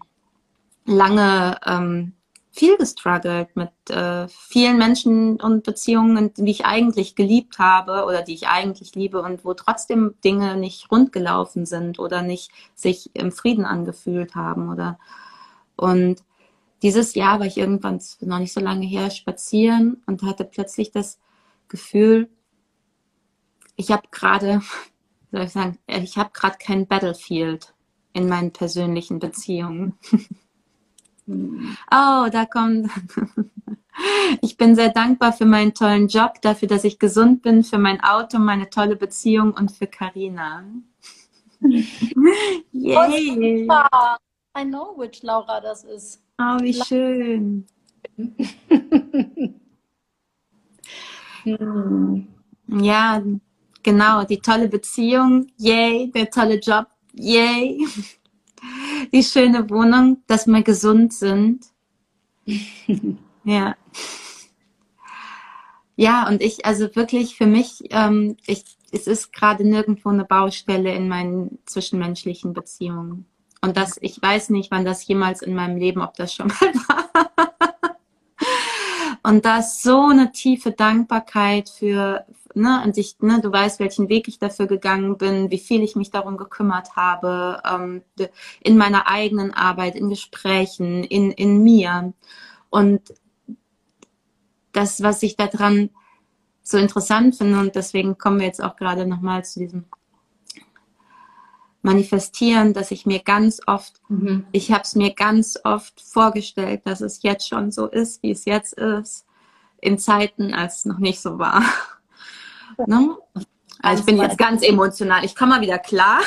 lange ähm, viel gestruggelt mit äh, vielen Menschen und Beziehungen, die ich eigentlich geliebt habe oder die ich eigentlich liebe und wo trotzdem Dinge nicht rund gelaufen sind oder nicht sich im Frieden angefühlt haben oder und dieses Jahr war ich irgendwann noch nicht so lange her spazieren und hatte plötzlich das Gefühl, ich habe gerade, soll ich sagen, ich habe gerade kein Battlefield in meinen persönlichen Beziehungen. Oh, da kommt. [LAUGHS] Ich bin sehr dankbar für meinen tollen Job, dafür, dass ich gesund bin, für mein Auto, meine tolle Beziehung und für Karina. [LAUGHS] Yay! I know which Laura das ist. Oh, wie schön. [LAUGHS] ja, genau, die tolle Beziehung, yay, der tolle Job, yay die schöne Wohnung, dass wir gesund sind. [LAUGHS] ja. Ja, und ich, also wirklich für mich, ähm, ich, es ist gerade nirgendwo eine Baustelle in meinen zwischenmenschlichen Beziehungen. Und das, ich weiß nicht, wann das jemals in meinem Leben, ob das schon mal [LAUGHS] war. Und da ist so eine tiefe Dankbarkeit für, ne, und ich, ne, du weißt, welchen Weg ich dafür gegangen bin, wie viel ich mich darum gekümmert habe, ähm, in meiner eigenen Arbeit, in Gesprächen, in, in mir. Und das, was ich daran so interessant finde, und deswegen kommen wir jetzt auch gerade nochmal zu diesem Manifestieren, dass ich mir ganz oft, mhm. ich habe es mir ganz oft vorgestellt, dass es jetzt schon so ist, wie es jetzt ist, in Zeiten, als es noch nicht so war. Ne? Also ich bin jetzt ganz emotional. Ich komme mal wieder klar.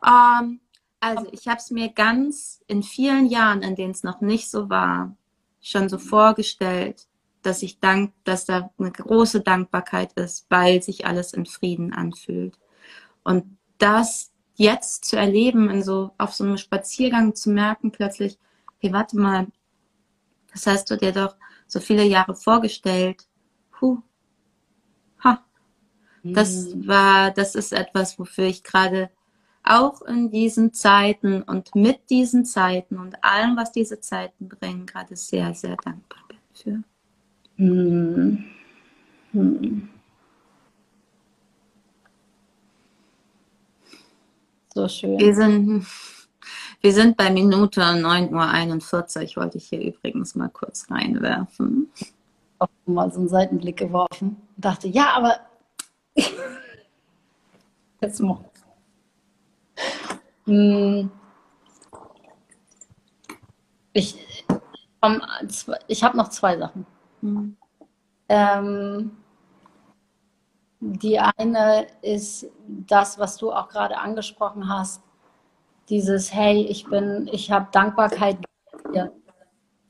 um, [LAUGHS] ähm, also ich habe es mir ganz in vielen Jahren, in denen es noch nicht so war, schon so vorgestellt, dass ich dank, dass da eine große Dankbarkeit ist, weil sich alles in Frieden anfühlt. Und das jetzt zu erleben, in so auf so einem Spaziergang zu merken, plötzlich, hey, warte mal, das hast du dir doch so viele Jahre vorgestellt Puh. Ha. Das mhm. war, das ist etwas, wofür ich gerade auch in diesen Zeiten und mit diesen Zeiten und allem, was diese Zeiten bringen, gerade sehr, sehr dankbar bin für. Mhm. Mhm. So schön. Wir sind, wir sind bei Minute 9.41 Uhr, wollte ich hier übrigens mal kurz reinwerfen. auch mal so einen Seitenblick geworfen und dachte, ja, aber [LAUGHS] jetzt mal. Hm. Ich, ich habe noch zwei Sachen. Mhm. Ähm, die eine ist das, was du auch gerade angesprochen hast, dieses Hey, ich bin, ich habe Dankbarkeit,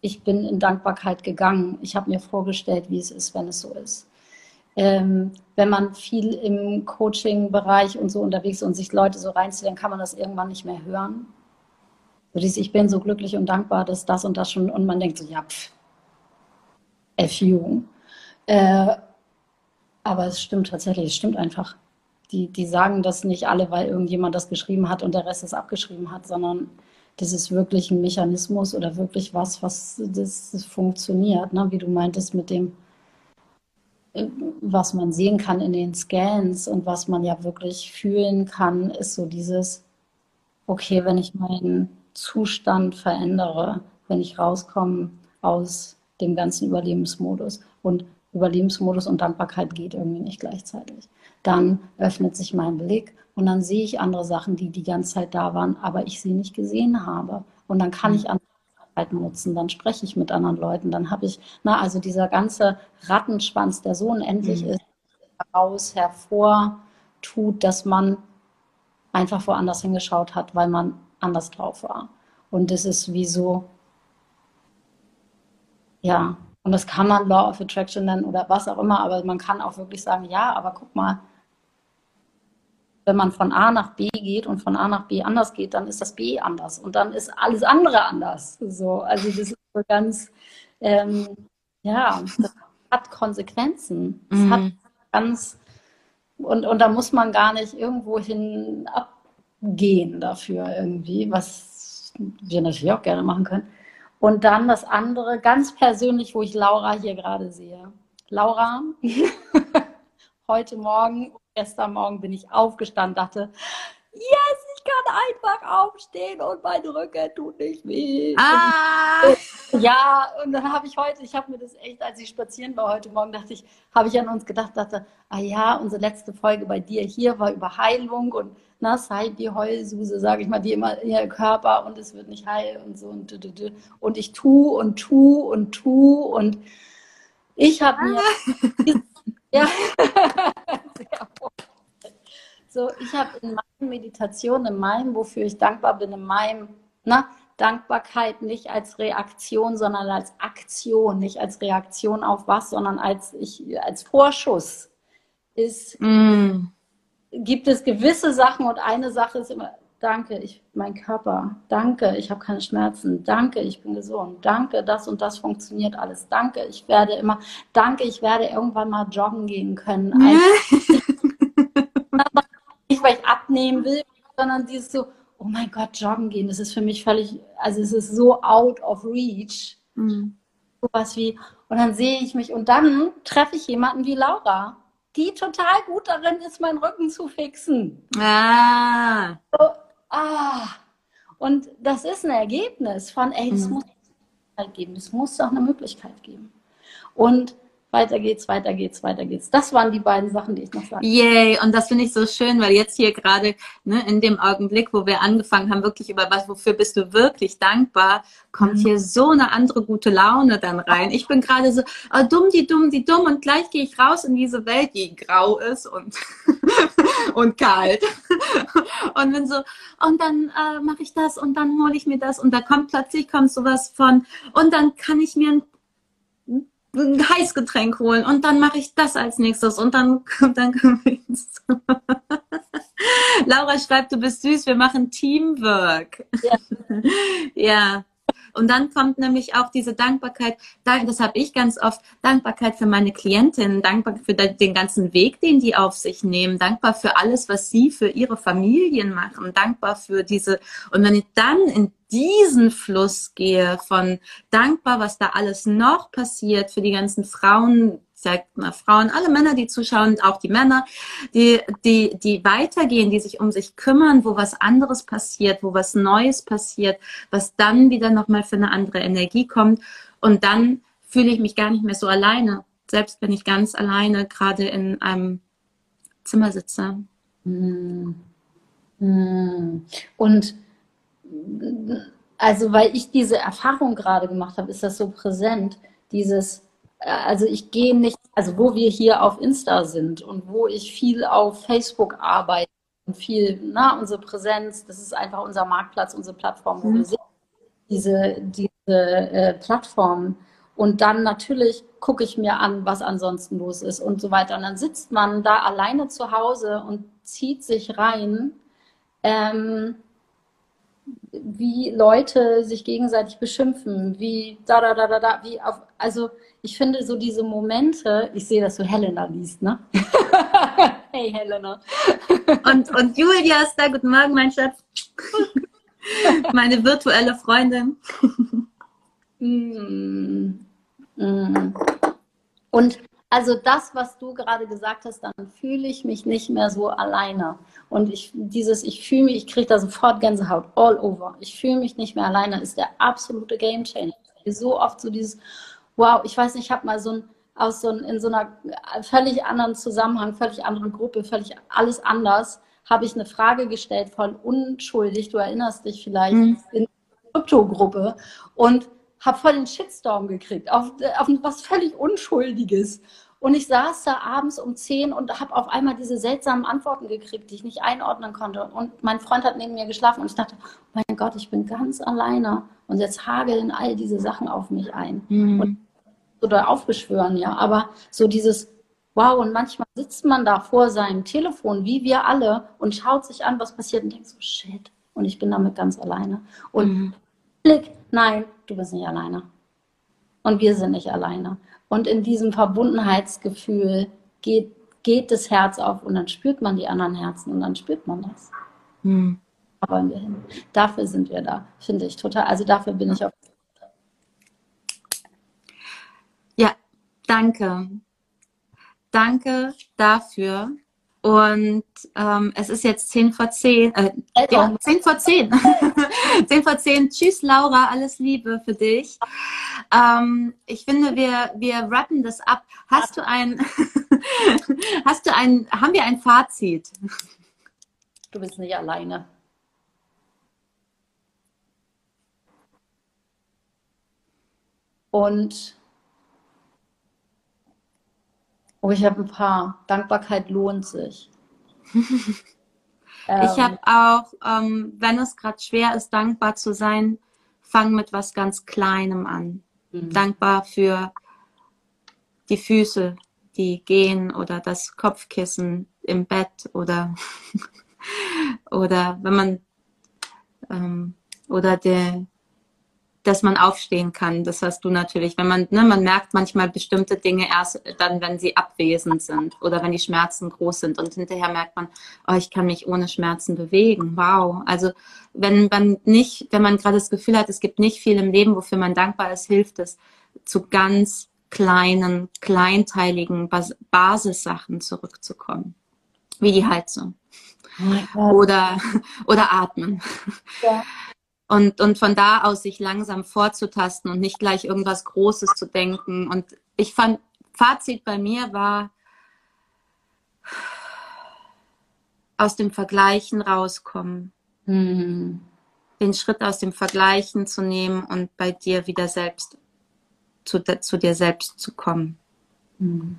ich bin in Dankbarkeit gegangen. Ich habe mir vorgestellt, wie es ist, wenn es so ist. Ähm, wenn man viel im Coaching-Bereich und so unterwegs ist und sich Leute so reinzieht, dann kann man das irgendwann nicht mehr hören. So dieses, ich bin so glücklich und dankbar, dass das und das schon, und man denkt so, ja, pff, F you. Äh, aber es stimmt tatsächlich, es stimmt einfach. Die, die sagen das nicht alle, weil irgendjemand das geschrieben hat und der Rest es abgeschrieben hat, sondern das ist wirklich ein Mechanismus oder wirklich was, was das, funktioniert, ne? wie du meintest mit dem, äh, was man sehen kann in den Scans und was man ja wirklich fühlen kann, ist so dieses, okay, wenn ich meinen Zustand verändere, wenn ich rauskomme aus dem ganzen Überlebensmodus und Überlebensmodus und Dankbarkeit geht irgendwie nicht gleichzeitig. Dann öffnet sich mein Blick und dann sehe ich andere Sachen, die die ganze Zeit da waren, aber ich sie nicht gesehen habe. Und dann kann ich andere Möglichkeiten nutzen, dann spreche ich mit anderen Leuten, dann habe ich, na, also dieser ganze Rattenschwanz, der so unendlich mhm. ist, daraus hervor tut, dass man einfach woanders hingeschaut hat, weil man anders drauf war. Und das ist wie so, ja, und das kann man Law of Attraction nennen oder was auch immer, aber man kann auch wirklich sagen, ja, aber guck mal, wenn man von A nach B geht und von A nach B anders geht, dann ist das B anders und dann ist alles andere anders. So, also das ist so ganz, ähm, ja, das hat Konsequenzen. Das mhm. hat ganz, und, und da muss man gar nicht irgendwo hin abgehen dafür irgendwie, was wir natürlich auch gerne machen können. Und dann das andere, ganz persönlich, wo ich Laura hier gerade sehe. Laura, [LAUGHS] heute Morgen, gestern Morgen bin ich aufgestanden, dachte, yes, ich kann einfach aufstehen und mein Rücken tut nicht weh. Ah. [LAUGHS] Ja, und dann habe ich heute, ich habe mir das echt, als ich spazieren war heute Morgen, dachte ich, habe ich an uns gedacht, dachte, ah ja, unsere letzte Folge bei dir hier war über Heilung und na, sei die Heulsuse, sage ich mal, die immer in ihr Körper und es wird nicht heil und so und und ich tu und tu und tu und ich habe mir ah. [LAUGHS] ja [LAUGHS] so ich habe in meinen Meditationen, in meinem, wofür ich dankbar bin, in meinem na, Dankbarkeit nicht als Reaktion, sondern als Aktion, nicht als Reaktion auf was, sondern als ich als Vorschuss ist. Mm gibt es gewisse Sachen und eine Sache ist immer, danke, ich, mein Körper, danke, ich habe keine Schmerzen, danke, ich bin gesund, danke, das und das funktioniert alles, danke, ich werde immer, danke, ich werde irgendwann mal joggen gehen können. [LAUGHS] nicht, weil ich abnehmen will, sondern dieses so, oh mein Gott, joggen gehen, das ist für mich völlig, also es ist so out of reach. Mhm. Sowas wie, und dann sehe ich mich und dann treffe ich jemanden wie Laura die total gut darin ist, meinen Rücken zu fixen. Ah. So, ah. Und das ist ein Ergebnis von, ey, es mhm. muss eine geben, es muss doch eine Möglichkeit geben. Und weiter geht's, weiter geht's, weiter geht's. Das waren die beiden Sachen, die ich noch sagen Yay, und das finde ich so schön, weil jetzt hier gerade ne, in dem Augenblick, wo wir angefangen haben, wirklich über was, wofür bist du wirklich dankbar, kommt mhm. hier so eine andere gute Laune dann rein. Ich bin gerade so, oh, dumm, die dumm, die dumm, und gleich gehe ich raus in diese Welt, die grau ist und, [LAUGHS] und kalt. und bin so, und dann äh, mache ich das und dann hole ich mir das und da kommt plötzlich kommt sowas von, und dann kann ich mir ein ein Heißgetränk holen und dann mache ich das als nächstes und dann, [LAUGHS] dann können wir ins [LAUGHS] Laura schreibt, du bist süß, wir machen Teamwork. Ja. [LAUGHS] ja. Und dann kommt nämlich auch diese Dankbarkeit, das habe ich ganz oft, Dankbarkeit für meine Klientinnen, dankbar für den ganzen Weg, den die auf sich nehmen, dankbar für alles, was sie für ihre Familien machen, dankbar für diese, und wenn ich dann in diesen Fluss gehe von dankbar, was da alles noch passiert für die ganzen Frauen, mal Frauen, alle Männer, die zuschauen, auch die Männer, die, die, die weitergehen, die sich um sich kümmern, wo was anderes passiert, wo was Neues passiert, was dann wieder nochmal für eine andere Energie kommt und dann fühle ich mich gar nicht mehr so alleine, selbst wenn ich ganz alleine gerade in einem Zimmer sitze. Hm. Hm. Und also weil ich diese Erfahrung gerade gemacht habe, ist das so präsent, dieses, also ich gehe nicht, also wo wir hier auf Insta sind und wo ich viel auf Facebook arbeite und viel, na, unsere Präsenz, das ist einfach unser Marktplatz, unsere Plattform, wo mhm. wir sind, diese, diese äh, Plattformen. Und dann natürlich gucke ich mir an, was ansonsten los ist und so weiter. Und dann sitzt man da alleine zu Hause und zieht sich rein. Ähm, wie Leute sich gegenseitig beschimpfen, wie da, da, da, da, da, wie auf, also ich finde so diese Momente, ich sehe, dass du Helena liest, ne? [LAUGHS] hey Helena. und, und Julia ist da, guten Morgen, mein Schatz. [LAUGHS] Meine virtuelle Freundin. mm, mm. Und also das, was du gerade gesagt hast, dann fühle ich mich nicht mehr so alleine. Und ich, dieses, ich fühle mich, ich kriege da sofort Gänsehaut all over. Ich fühle mich nicht mehr alleine, ist der absolute Game Changer. So oft so dieses, wow, ich weiß nicht, ich habe mal so ein, aus so ein, in so einer völlig anderen Zusammenhang, völlig anderen Gruppe, völlig alles anders, habe ich eine Frage gestellt, voll unschuldig, du erinnerst dich vielleicht, mhm. in Kryptogruppe und habe voll den Shitstorm gekriegt, auf, auf was völlig Unschuldiges. Und ich saß da abends um 10 und habe auf einmal diese seltsamen Antworten gekriegt, die ich nicht einordnen konnte. Und mein Freund hat neben mir geschlafen und ich dachte, mein Gott, ich bin ganz alleine. Und jetzt hageln all diese Sachen auf mich ein. Mhm. Oder aufbeschwören, ja. Aber so dieses, wow, und manchmal sitzt man da vor seinem Telefon, wie wir alle, und schaut sich an, was passiert und denkt so, shit. Und ich bin damit ganz alleine. Und mhm. Blick, nein, du bist nicht alleine. Und wir sind nicht alleine. Und in diesem Verbundenheitsgefühl geht, geht das Herz auf und dann spürt man die anderen Herzen und dann spürt man das. Hm. Da wollen wir hin. Dafür sind wir da, finde ich total. Also dafür bin ich auch. Ja, danke. Danke dafür. Und ähm, es ist jetzt 10 vor 10. Äh, ja, 10 vor 10. 10 [LAUGHS] vor 10. Tschüss, Laura. Alles Liebe für dich. Ähm, ich finde, wir, wir rappen das ab. Hast du ein, [LAUGHS] hast du ein, haben wir ein Fazit? Du bist nicht alleine. Und Oh, ich habe ein paar. Dankbarkeit lohnt sich. [LAUGHS] ich habe auch, ähm, wenn es gerade schwer ist, dankbar zu sein, fang mit was ganz Kleinem an. Mhm. Dankbar für die Füße, die gehen oder das Kopfkissen im Bett oder [LAUGHS] oder wenn man ähm, oder der dass man aufstehen kann. Das hast du natürlich. Wenn man, ne, man merkt manchmal bestimmte Dinge erst dann, wenn sie abwesend sind oder wenn die Schmerzen groß sind. Und hinterher merkt man, oh, ich kann mich ohne Schmerzen bewegen. Wow. Also wenn man nicht, wenn man gerade das Gefühl hat, es gibt nicht viel im Leben, wofür man dankbar ist, hilft es, zu ganz kleinen, kleinteiligen Bas Basissachen zurückzukommen. Wie die Heizung. Oh oder, oder atmen. Ja und, und von da aus sich langsam vorzutasten und nicht gleich irgendwas Großes zu denken. Und ich fand, Fazit bei mir war, aus dem Vergleichen rauskommen. Mhm. Den Schritt aus dem Vergleichen zu nehmen und bei dir wieder selbst zu, zu dir selbst zu kommen. Mhm.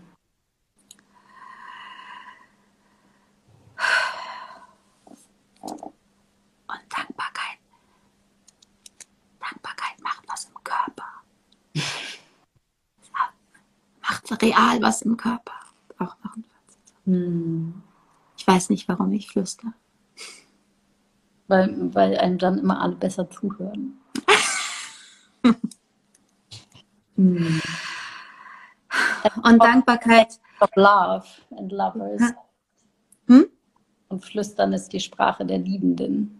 Real was im Körper. Auch noch ein hm. Ich weiß nicht, warum ich flüster. Weil, weil einem dann immer alle besser zuhören. hm. Und Dankbarkeit. Of love and lovers. Hm? Und Flüstern ist die Sprache der Liebenden.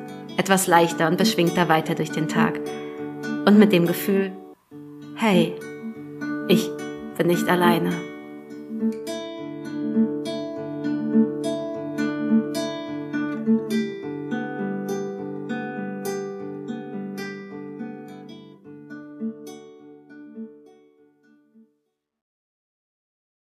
etwas leichter und beschwingter weiter durch den Tag. Und mit dem Gefühl, hey, ich bin nicht alleine.